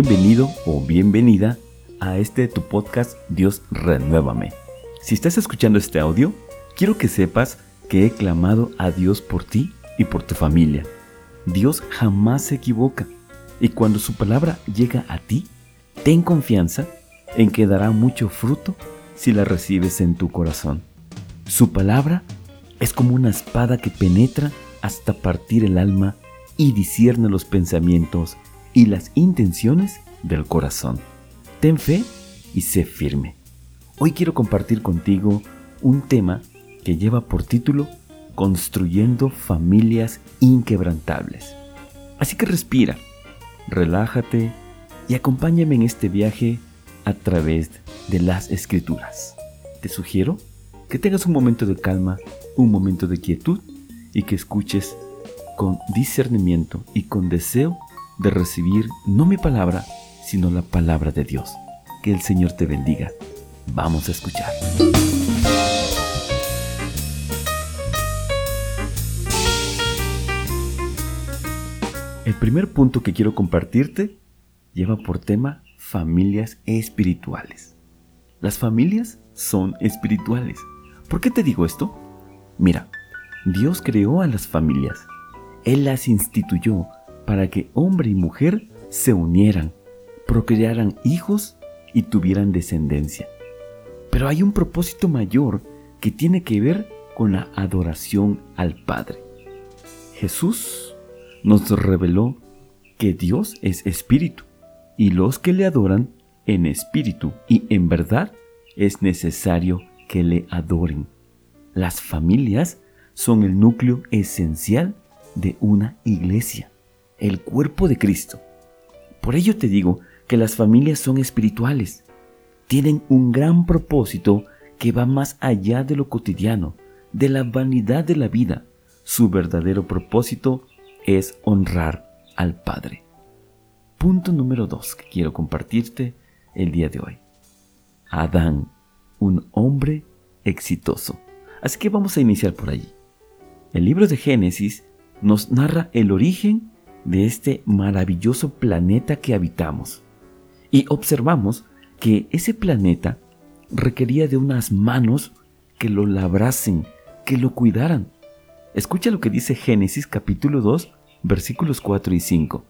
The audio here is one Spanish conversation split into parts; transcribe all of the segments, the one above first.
Bienvenido o bienvenida a este tu podcast Dios Renuévame. Si estás escuchando este audio, quiero que sepas que he clamado a Dios por ti y por tu familia. Dios jamás se equivoca y cuando su palabra llega a ti, ten confianza en que dará mucho fruto si la recibes en tu corazón. Su palabra es como una espada que penetra hasta partir el alma y discierne los pensamientos y las intenciones del corazón. Ten fe y sé firme. Hoy quiero compartir contigo un tema que lleva por título Construyendo familias inquebrantables. Así que respira, relájate y acompáñame en este viaje a través de las escrituras. Te sugiero que tengas un momento de calma, un momento de quietud y que escuches con discernimiento y con deseo de recibir no mi palabra, sino la palabra de Dios. Que el Señor te bendiga. Vamos a escuchar. El primer punto que quiero compartirte lleva por tema familias espirituales. Las familias son espirituales. ¿Por qué te digo esto? Mira, Dios creó a las familias. Él las instituyó para que hombre y mujer se unieran, procrearan hijos y tuvieran descendencia. Pero hay un propósito mayor que tiene que ver con la adoración al Padre. Jesús nos reveló que Dios es espíritu y los que le adoran en espíritu y en verdad es necesario que le adoren. Las familias son el núcleo esencial de una iglesia el cuerpo de Cristo. Por ello te digo que las familias son espirituales. Tienen un gran propósito que va más allá de lo cotidiano, de la vanidad de la vida. Su verdadero propósito es honrar al Padre. Punto número dos que quiero compartirte el día de hoy. Adán, un hombre exitoso. Así que vamos a iniciar por allí. El libro de Génesis nos narra el origen de este maravilloso planeta que habitamos. Y observamos que ese planeta requería de unas manos que lo labrasen, que lo cuidaran. Escucha lo que dice Génesis capítulo 2, versículos 4 y 5.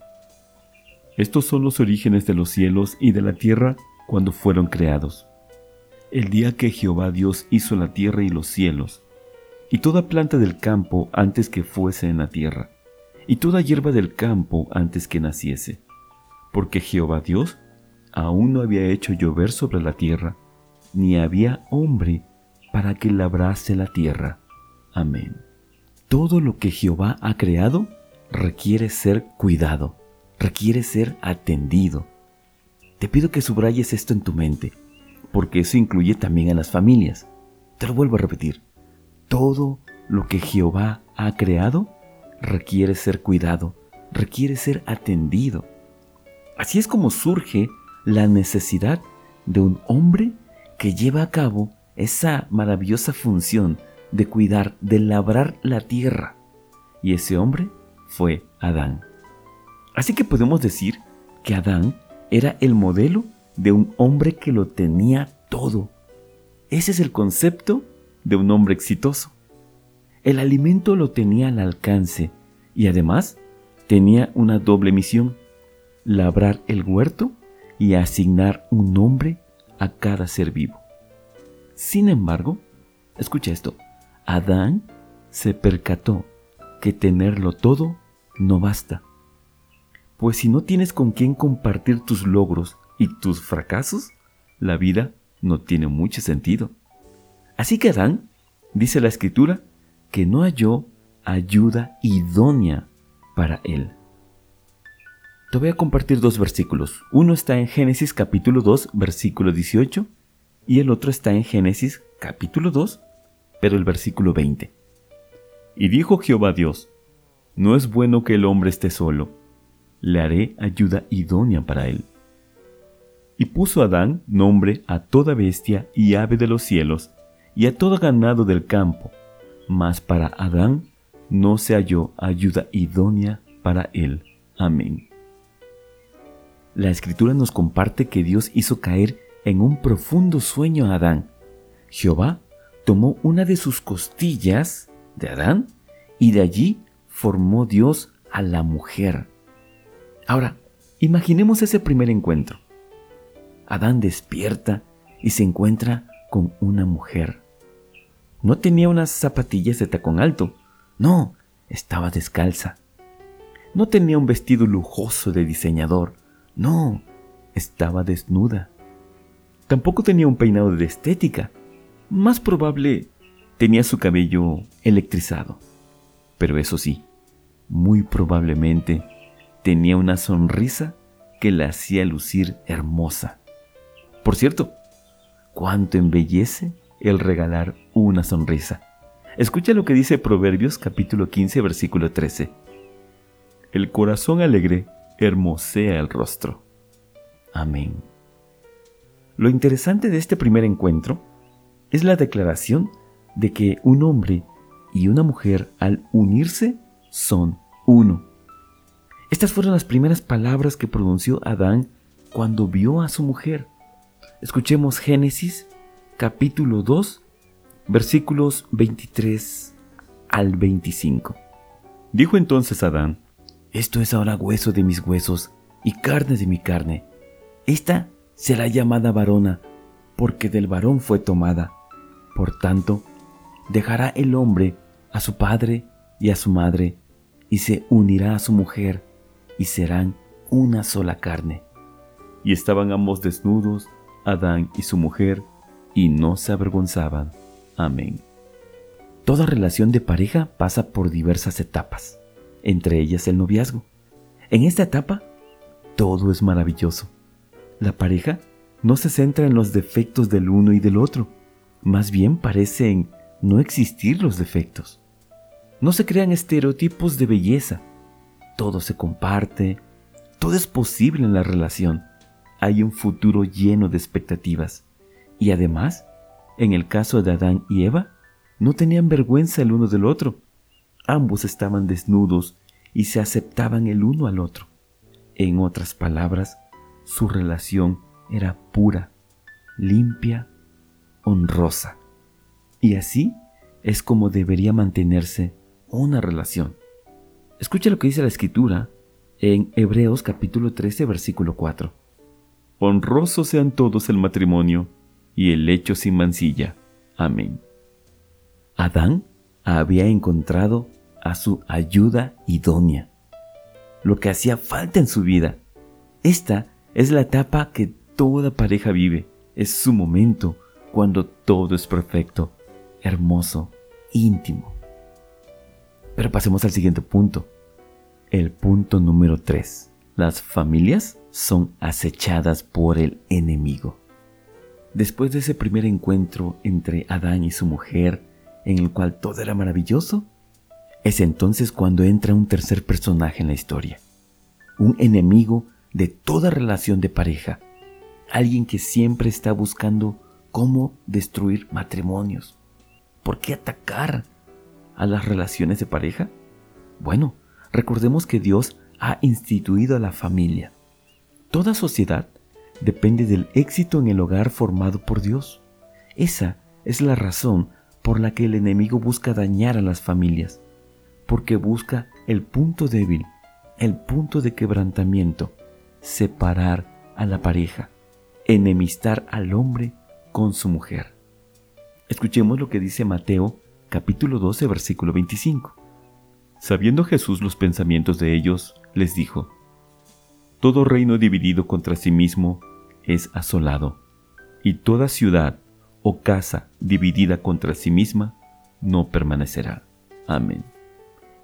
Estos son los orígenes de los cielos y de la tierra cuando fueron creados. El día que Jehová Dios hizo la tierra y los cielos, y toda planta del campo antes que fuese en la tierra y toda hierba del campo antes que naciese, porque Jehová Dios aún no había hecho llover sobre la tierra, ni había hombre para que labrase la tierra. Amén. Todo lo que Jehová ha creado requiere ser cuidado, requiere ser atendido. Te pido que subrayes esto en tu mente, porque eso incluye también a las familias. Te lo vuelvo a repetir. Todo lo que Jehová ha creado requiere ser cuidado, requiere ser atendido. Así es como surge la necesidad de un hombre que lleva a cabo esa maravillosa función de cuidar, de labrar la tierra. Y ese hombre fue Adán. Así que podemos decir que Adán era el modelo de un hombre que lo tenía todo. Ese es el concepto de un hombre exitoso. El alimento lo tenía al alcance y además tenía una doble misión, labrar el huerto y asignar un nombre a cada ser vivo. Sin embargo, escucha esto, Adán se percató que tenerlo todo no basta. Pues si no tienes con quién compartir tus logros y tus fracasos, la vida no tiene mucho sentido. Así que Adán, dice la escritura, que no halló ayuda idónea para él. Te voy a compartir dos versículos. Uno está en Génesis capítulo 2, versículo 18, y el otro está en Génesis capítulo 2, pero el versículo 20. Y dijo Jehová Dios, no es bueno que el hombre esté solo, le haré ayuda idónea para él. Y puso Adán nombre a toda bestia y ave de los cielos, y a todo ganado del campo, mas para Adán no se halló ayuda idónea para él. Amén. la escritura nos comparte que Dios hizo caer en un profundo sueño a Adán. Jehová tomó una de sus costillas de Adán y de allí formó Dios a la mujer. Ahora, imaginemos ese primer encuentro. Adán despierta y se encuentra con una mujer. No tenía unas zapatillas de tacón alto, no, estaba descalza. No tenía un vestido lujoso de diseñador, no, estaba desnuda. Tampoco tenía un peinado de estética. Más probable, tenía su cabello electrizado. Pero eso sí, muy probablemente tenía una sonrisa que la hacía lucir hermosa. Por cierto, cuánto embellece el regalar una sonrisa. Escucha lo que dice Proverbios capítulo 15 versículo 13. El corazón alegre hermosea el rostro. Amén. Lo interesante de este primer encuentro es la declaración de que un hombre y una mujer al unirse son uno. Estas fueron las primeras palabras que pronunció Adán cuando vio a su mujer. Escuchemos Génesis capítulo 2 versículos 23 al 25. Dijo entonces Adán, Esto es ahora hueso de mis huesos y carne de mi carne. Esta será llamada varona, porque del varón fue tomada. Por tanto, dejará el hombre a su padre y a su madre, y se unirá a su mujer, y serán una sola carne. Y estaban ambos desnudos, Adán y su mujer, y no se avergonzaban. Amén. Toda relación de pareja pasa por diversas etapas, entre ellas el noviazgo. En esta etapa, todo es maravilloso. La pareja no se centra en los defectos del uno y del otro, más bien parecen no existir los defectos. No se crean estereotipos de belleza. Todo se comparte, todo es posible en la relación. Hay un futuro lleno de expectativas. Y además, en el caso de Adán y Eva, no tenían vergüenza el uno del otro. Ambos estaban desnudos y se aceptaban el uno al otro. En otras palabras, su relación era pura, limpia, honrosa. Y así es como debería mantenerse una relación. Escucha lo que dice la escritura en Hebreos capítulo 13 versículo 4. Honrosos sean todos el matrimonio y el hecho sin mancilla. Amén. Adán había encontrado a su ayuda idónea, lo que hacía falta en su vida. Esta es la etapa que toda pareja vive, es su momento cuando todo es perfecto, hermoso, íntimo. Pero pasemos al siguiente punto. El punto número 3. Las familias son acechadas por el enemigo. Después de ese primer encuentro entre Adán y su mujer, en el cual todo era maravilloso, es entonces cuando entra un tercer personaje en la historia. Un enemigo de toda relación de pareja. Alguien que siempre está buscando cómo destruir matrimonios. ¿Por qué atacar a las relaciones de pareja? Bueno, recordemos que Dios ha instituido a la familia. Toda sociedad depende del éxito en el hogar formado por Dios. Esa es la razón por la que el enemigo busca dañar a las familias, porque busca el punto débil, el punto de quebrantamiento, separar a la pareja, enemistar al hombre con su mujer. Escuchemos lo que dice Mateo capítulo 12, versículo 25. Sabiendo Jesús los pensamientos de ellos, les dijo, Todo reino dividido contra sí mismo es asolado, y toda ciudad o casa dividida contra sí misma no permanecerá. Amén.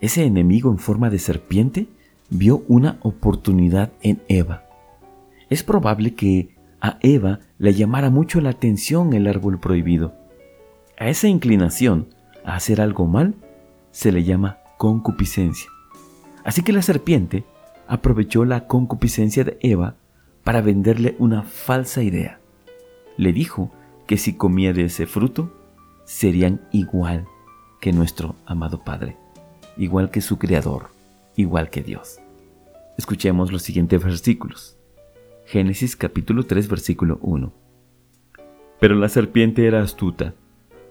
Ese enemigo en forma de serpiente vio una oportunidad en Eva. Es probable que a Eva le llamara mucho la atención el árbol prohibido. A esa inclinación a hacer algo mal se le llama concupiscencia. Así que la serpiente aprovechó la concupiscencia de Eva para venderle una falsa idea. Le dijo que si comía de ese fruto, serían igual que nuestro amado Padre, igual que su Creador, igual que Dios. Escuchemos los siguientes versículos. Génesis capítulo 3 versículo 1. Pero la serpiente era astuta,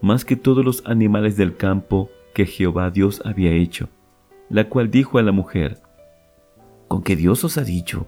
más que todos los animales del campo que Jehová Dios había hecho, la cual dijo a la mujer, ¿Con qué Dios os ha dicho,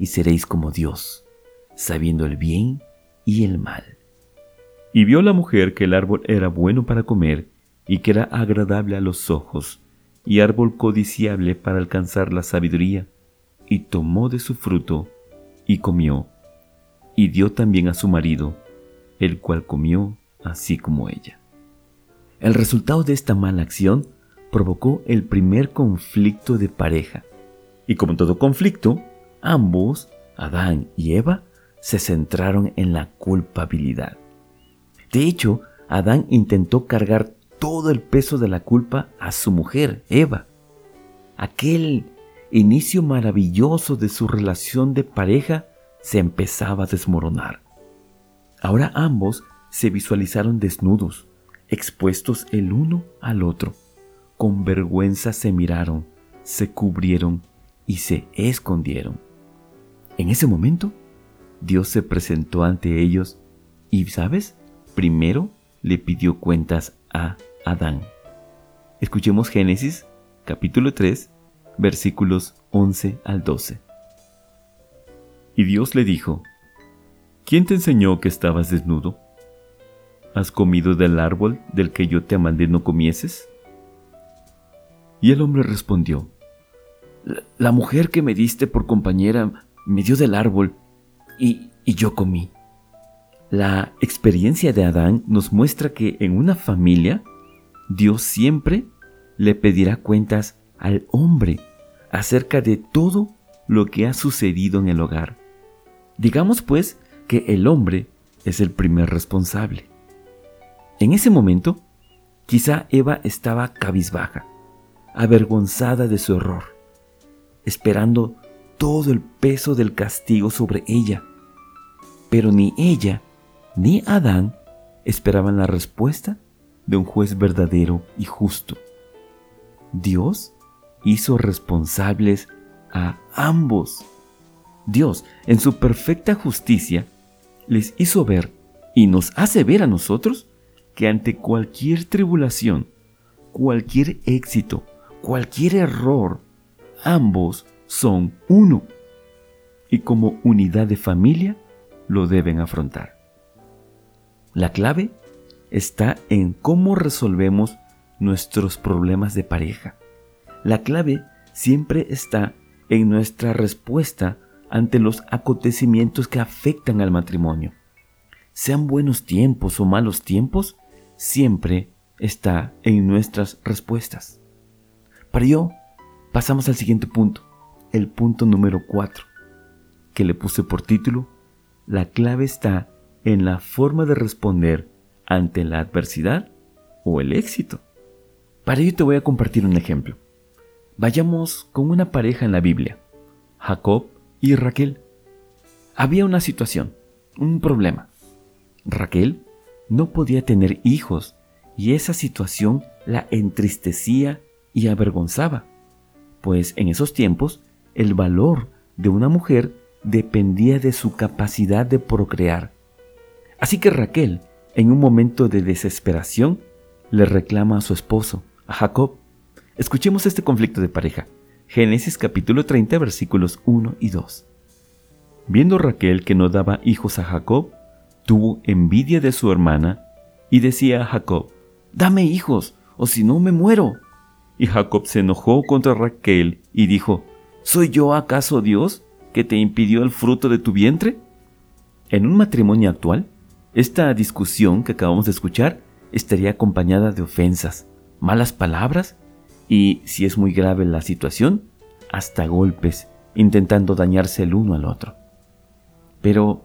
y seréis como Dios, sabiendo el bien y el mal. Y vio la mujer que el árbol era bueno para comer, y que era agradable a los ojos, y árbol codiciable para alcanzar la sabiduría, y tomó de su fruto, y comió, y dio también a su marido, el cual comió así como ella. El resultado de esta mala acción provocó el primer conflicto de pareja, y como todo conflicto, ambos, Adán y Eva, se centraron en la culpabilidad. De hecho, Adán intentó cargar todo el peso de la culpa a su mujer, Eva. Aquel inicio maravilloso de su relación de pareja se empezaba a desmoronar. Ahora ambos se visualizaron desnudos, expuestos el uno al otro. Con vergüenza se miraron, se cubrieron y se escondieron. En ese momento, Dios se presentó ante ellos y, ¿sabes? Primero le pidió cuentas a Adán. Escuchemos Génesis capítulo 3 versículos 11 al 12. Y Dios le dijo, ¿quién te enseñó que estabas desnudo? ¿Has comido del árbol del que yo te mandé no comieses? Y el hombre respondió, La mujer que me diste por compañera me dio del árbol y, y yo comí. La experiencia de Adán nos muestra que en una familia Dios siempre le pedirá cuentas al hombre acerca de todo lo que ha sucedido en el hogar. Digamos pues que el hombre es el primer responsable. En ese momento, quizá Eva estaba cabizbaja, avergonzada de su error, esperando todo el peso del castigo sobre ella. Pero ni ella ni Adán esperaban la respuesta de un juez verdadero y justo. Dios hizo responsables a ambos. Dios, en su perfecta justicia, les hizo ver y nos hace ver a nosotros que ante cualquier tribulación, cualquier éxito, cualquier error, ambos son uno. Y como unidad de familia lo deben afrontar. La clave está en cómo resolvemos nuestros problemas de pareja. La clave siempre está en nuestra respuesta ante los acontecimientos que afectan al matrimonio. Sean buenos tiempos o malos tiempos, siempre está en nuestras respuestas. Para ello, pasamos al siguiente punto, el punto número 4, que le puse por título, La clave está en la forma de responder ante la adversidad o el éxito. Para ello te voy a compartir un ejemplo. Vayamos con una pareja en la Biblia, Jacob y Raquel. Había una situación, un problema. Raquel no podía tener hijos y esa situación la entristecía y avergonzaba, pues en esos tiempos el valor de una mujer dependía de su capacidad de procrear. Así que Raquel en un momento de desesperación, le reclama a su esposo, a Jacob. Escuchemos este conflicto de pareja. Génesis capítulo 30 versículos 1 y 2. Viendo Raquel que no daba hijos a Jacob, tuvo envidia de su hermana y decía a Jacob, Dame hijos, o si no me muero. Y Jacob se enojó contra Raquel y dijo, ¿Soy yo acaso Dios que te impidió el fruto de tu vientre? En un matrimonio actual, esta discusión que acabamos de escuchar estaría acompañada de ofensas, malas palabras y, si es muy grave la situación, hasta golpes, intentando dañarse el uno al otro. Pero,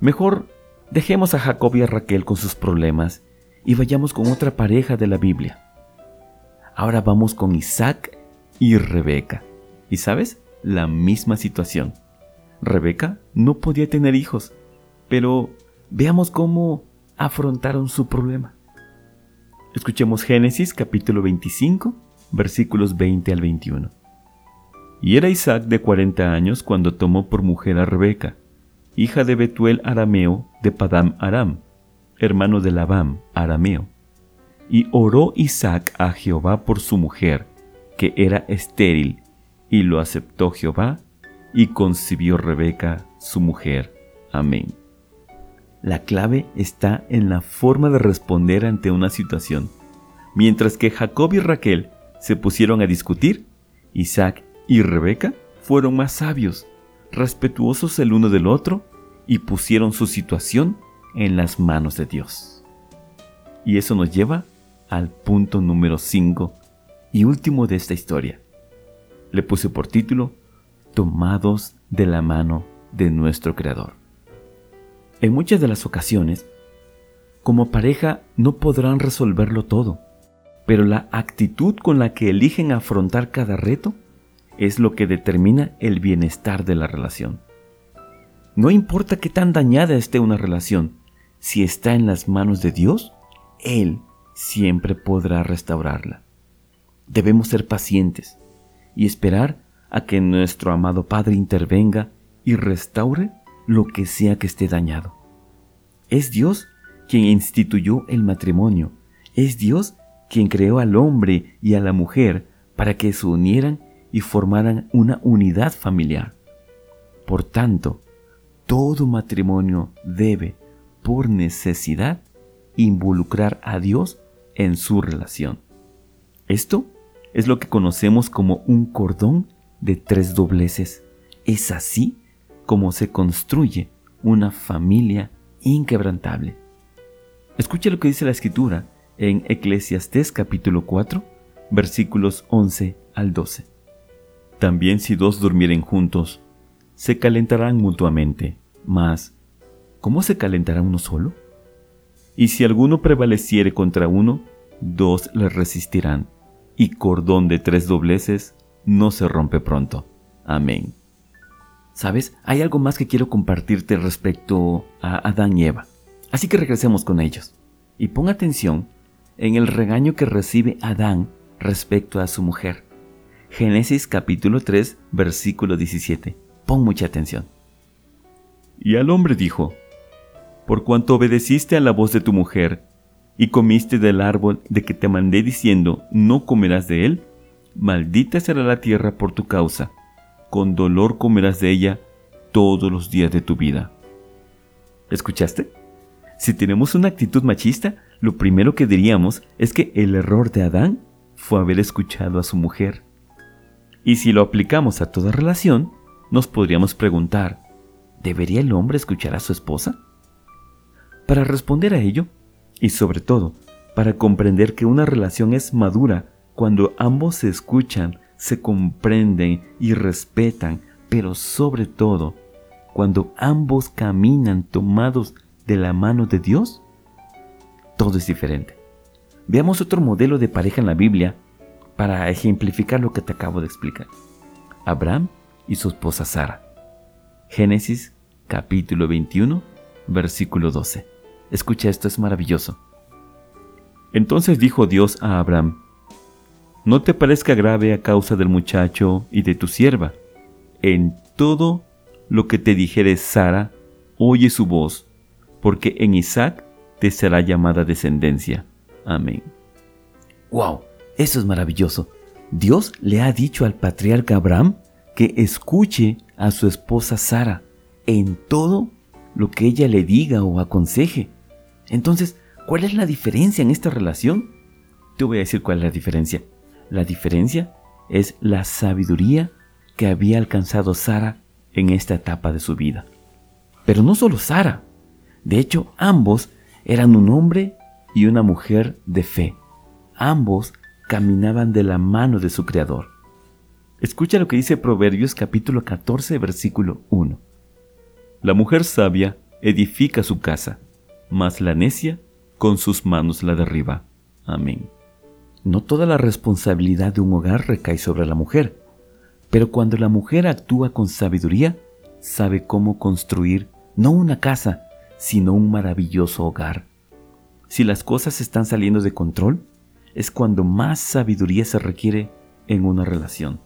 Mejor dejemos a Jacob y a Raquel con sus problemas y vayamos con otra pareja de la Biblia. Ahora vamos con Isaac y Rebeca. ¿Y sabes? La misma situación. Rebeca no podía tener hijos, pero veamos cómo afrontaron su problema. Escuchemos Génesis capítulo 25, versículos 20 al 21. Y era Isaac de 40 años cuando tomó por mujer a Rebeca, hija de Betuel arameo de Padam Aram, hermano de Labam arameo. Y oró Isaac a Jehová por su mujer, que era estéril, y lo aceptó Jehová, y concibió Rebeca su mujer. Amén. La clave está en la forma de responder ante una situación. Mientras que Jacob y Raquel se pusieron a discutir, Isaac y Rebeca fueron más sabios, respetuosos el uno del otro y pusieron su situación en las manos de Dios. Y eso nos lleva al punto número 5 y último de esta historia. Le puse por título Tomados de la mano de nuestro Creador. En muchas de las ocasiones, como pareja no podrán resolverlo todo, pero la actitud con la que eligen afrontar cada reto es lo que determina el bienestar de la relación. No importa qué tan dañada esté una relación, si está en las manos de Dios, Él siempre podrá restaurarla. Debemos ser pacientes y esperar a que nuestro amado Padre intervenga y restaure lo que sea que esté dañado. Es Dios quien instituyó el matrimonio. Es Dios quien creó al hombre y a la mujer para que se unieran y formaran una unidad familiar. Por tanto, todo matrimonio debe, por necesidad, involucrar a Dios en su relación. Esto es lo que conocemos como un cordón de tres dobleces. Es así como se construye una familia inquebrantable. Escuche lo que dice la escritura en Eclesiastés capítulo 4, versículos 11 al 12. También si dos durmieren juntos, se calentarán mutuamente, mas ¿cómo se calentará uno solo? Y si alguno prevaleciere contra uno, dos le resistirán, y cordón de tres dobleces no se rompe pronto. Amén. ¿Sabes? Hay algo más que quiero compartirte respecto a Adán y Eva. Así que regresemos con ellos. Y pon atención en el regaño que recibe Adán respecto a su mujer. Génesis capítulo 3, versículo 17. Pon mucha atención. Y al hombre dijo, Por cuanto obedeciste a la voz de tu mujer, y comiste del árbol de que te mandé diciendo, no comerás de él, maldita será la tierra por tu causa, con dolor comerás de ella todos los días de tu vida. ¿Escuchaste? Si tenemos una actitud machista, lo primero que diríamos es que el error de Adán fue haber escuchado a su mujer. Y si lo aplicamos a toda relación, nos podríamos preguntar, ¿debería el hombre escuchar a su esposa? Para responder a ello, y sobre todo, para comprender que una relación es madura cuando ambos se escuchan, se comprenden y respetan, pero sobre todo, cuando ambos caminan tomados de la mano de Dios, todo es diferente. Veamos otro modelo de pareja en la Biblia para ejemplificar lo que te acabo de explicar. Abraham y su esposa Sara. Génesis capítulo 21, versículo 12. Escucha esto, es maravilloso. Entonces dijo Dios a Abraham, No te parezca grave a causa del muchacho y de tu sierva. En todo lo que te dijere Sara, oye su voz, porque en Isaac te será llamada descendencia. Amén. ¡Wow! Eso es maravilloso. Dios le ha dicho al patriarca Abraham que escuche a su esposa Sara en todo lo que ella le diga o aconseje. Entonces, ¿cuál es la diferencia en esta relación? Te voy a decir cuál es la diferencia. La diferencia es la sabiduría que había alcanzado Sara en esta etapa de su vida. Pero no solo Sara. De hecho, ambos eran un hombre y una mujer de fe. Ambos caminaban de la mano de su Creador. Escucha lo que dice Proverbios capítulo 14 versículo 1. La mujer sabia edifica su casa, mas la necia con sus manos la derriba. Amén. No toda la responsabilidad de un hogar recae sobre la mujer, pero cuando la mujer actúa con sabiduría, sabe cómo construir no una casa, sino un maravilloso hogar. Si las cosas están saliendo de control, es cuando más sabiduría se requiere en una relación.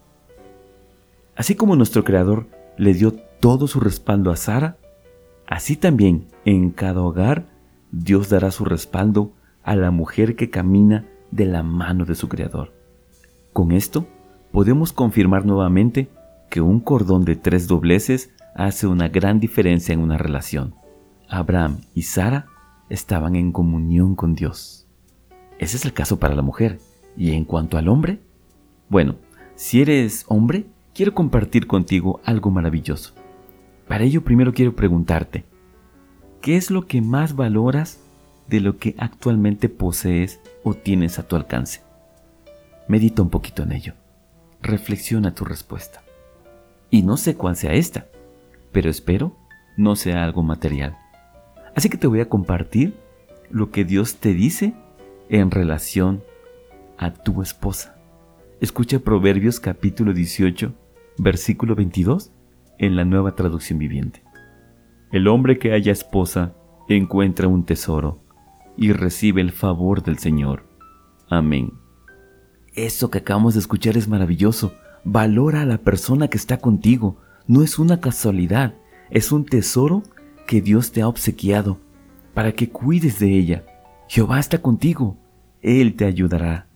Así como nuestro Creador le dio todo su respaldo a Sara, así también en cada hogar Dios dará su respaldo a la mujer que camina de la mano de su Creador. Con esto podemos confirmar nuevamente que un cordón de tres dobleces hace una gran diferencia en una relación. Abraham y Sara estaban en comunión con Dios. Ese es el caso para la mujer. ¿Y en cuanto al hombre? Bueno, si eres hombre, quiero compartir contigo algo maravilloso. Para ello primero quiero preguntarte, ¿qué es lo que más valoras de lo que actualmente posees o tienes a tu alcance? Medita un poquito en ello. Reflexiona tu respuesta. Y no sé cuál sea esta, pero espero no sea algo material. Así que te voy a compartir lo que Dios te dice en relación a tu esposa. Escucha Proverbios capítulo 18, versículo 22 en la nueva traducción viviente. El hombre que haya esposa encuentra un tesoro y recibe el favor del Señor. Amén. Eso que acabamos de escuchar es maravilloso. Valora a la persona que está contigo. No es una casualidad, es un tesoro que Dios te ha obsequiado para que cuides de ella. Jehová está contigo. Él te ayudará.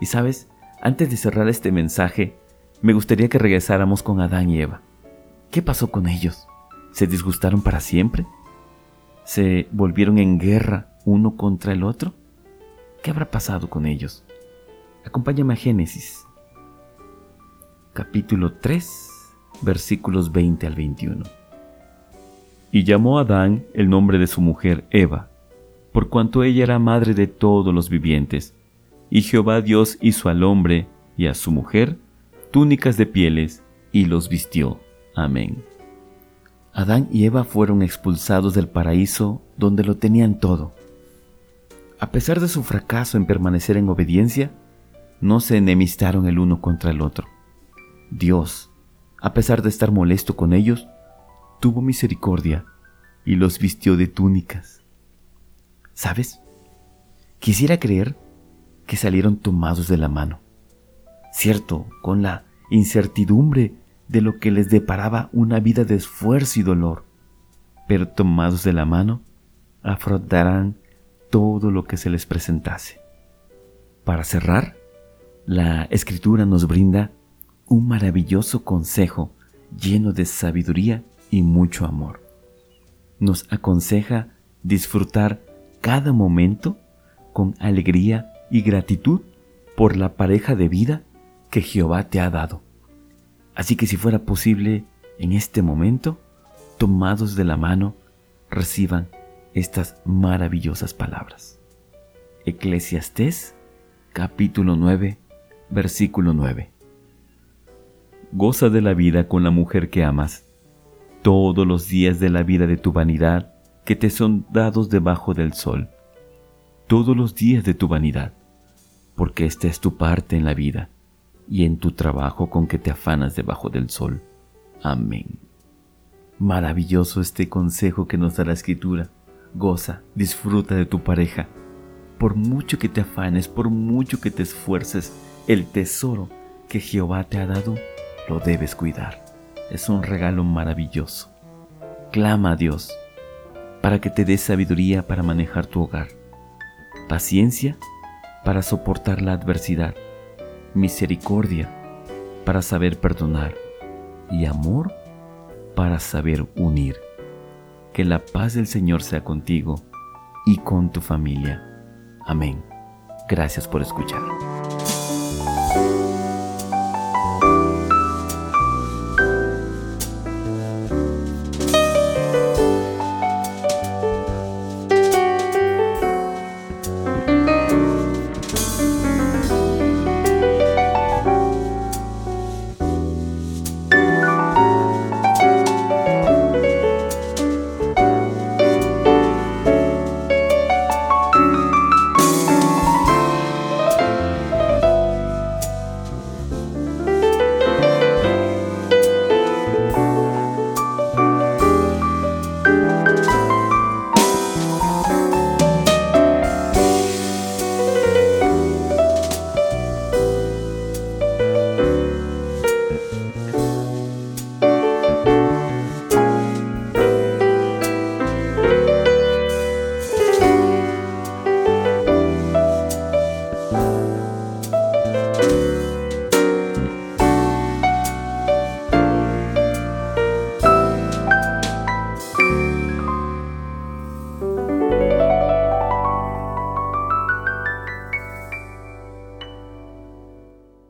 Y sabes, antes de cerrar este mensaje, me gustaría que regresáramos con Adán y Eva. ¿Qué pasó con ellos? ¿Se disgustaron para siempre? ¿Se volvieron en guerra uno contra el otro? ¿Qué habrá pasado con ellos? Acompáñame a Génesis, capítulo 3, versículos 20 al 21. Y llamó Adán el nombre de su mujer Eva, por cuanto ella era madre de todos los vivientes. Y Jehová Dios hizo al hombre y a su mujer túnicas de pieles y los vistió. Amén. Adán y Eva fueron expulsados del paraíso donde lo tenían todo. A pesar de su fracaso en permanecer en obediencia, no se enemistaron el uno contra el otro. Dios, a pesar de estar molesto con ellos, tuvo misericordia y los vistió de túnicas. ¿Sabes? Quisiera creer que salieron tomados de la mano. Cierto, con la incertidumbre de lo que les deparaba una vida de esfuerzo y dolor, pero tomados de la mano, afrontarán todo lo que se les presentase. Para cerrar, la escritura nos brinda un maravilloso consejo lleno de sabiduría y mucho amor. Nos aconseja disfrutar cada momento con alegría y gratitud por la pareja de vida que Jehová te ha dado. Así que si fuera posible, en este momento, tomados de la mano, reciban estas maravillosas palabras. Eclesiastés capítulo 9, versículo 9. Goza de la vida con la mujer que amas todos los días de la vida de tu vanidad que te son dados debajo del sol, todos los días de tu vanidad, porque esta es tu parte en la vida y en tu trabajo con que te afanas debajo del sol. Amén. Maravilloso este consejo que nos da la escritura. Goza, disfruta de tu pareja. Por mucho que te afanes, por mucho que te esfuerces, el tesoro que Jehová te ha dado, lo debes cuidar es un regalo maravilloso. Clama a Dios para que te dé sabiduría para manejar tu hogar, paciencia para soportar la adversidad, misericordia para saber perdonar y amor para saber unir. Que la paz del Señor sea contigo y con tu familia. Amén. Gracias por escuchar.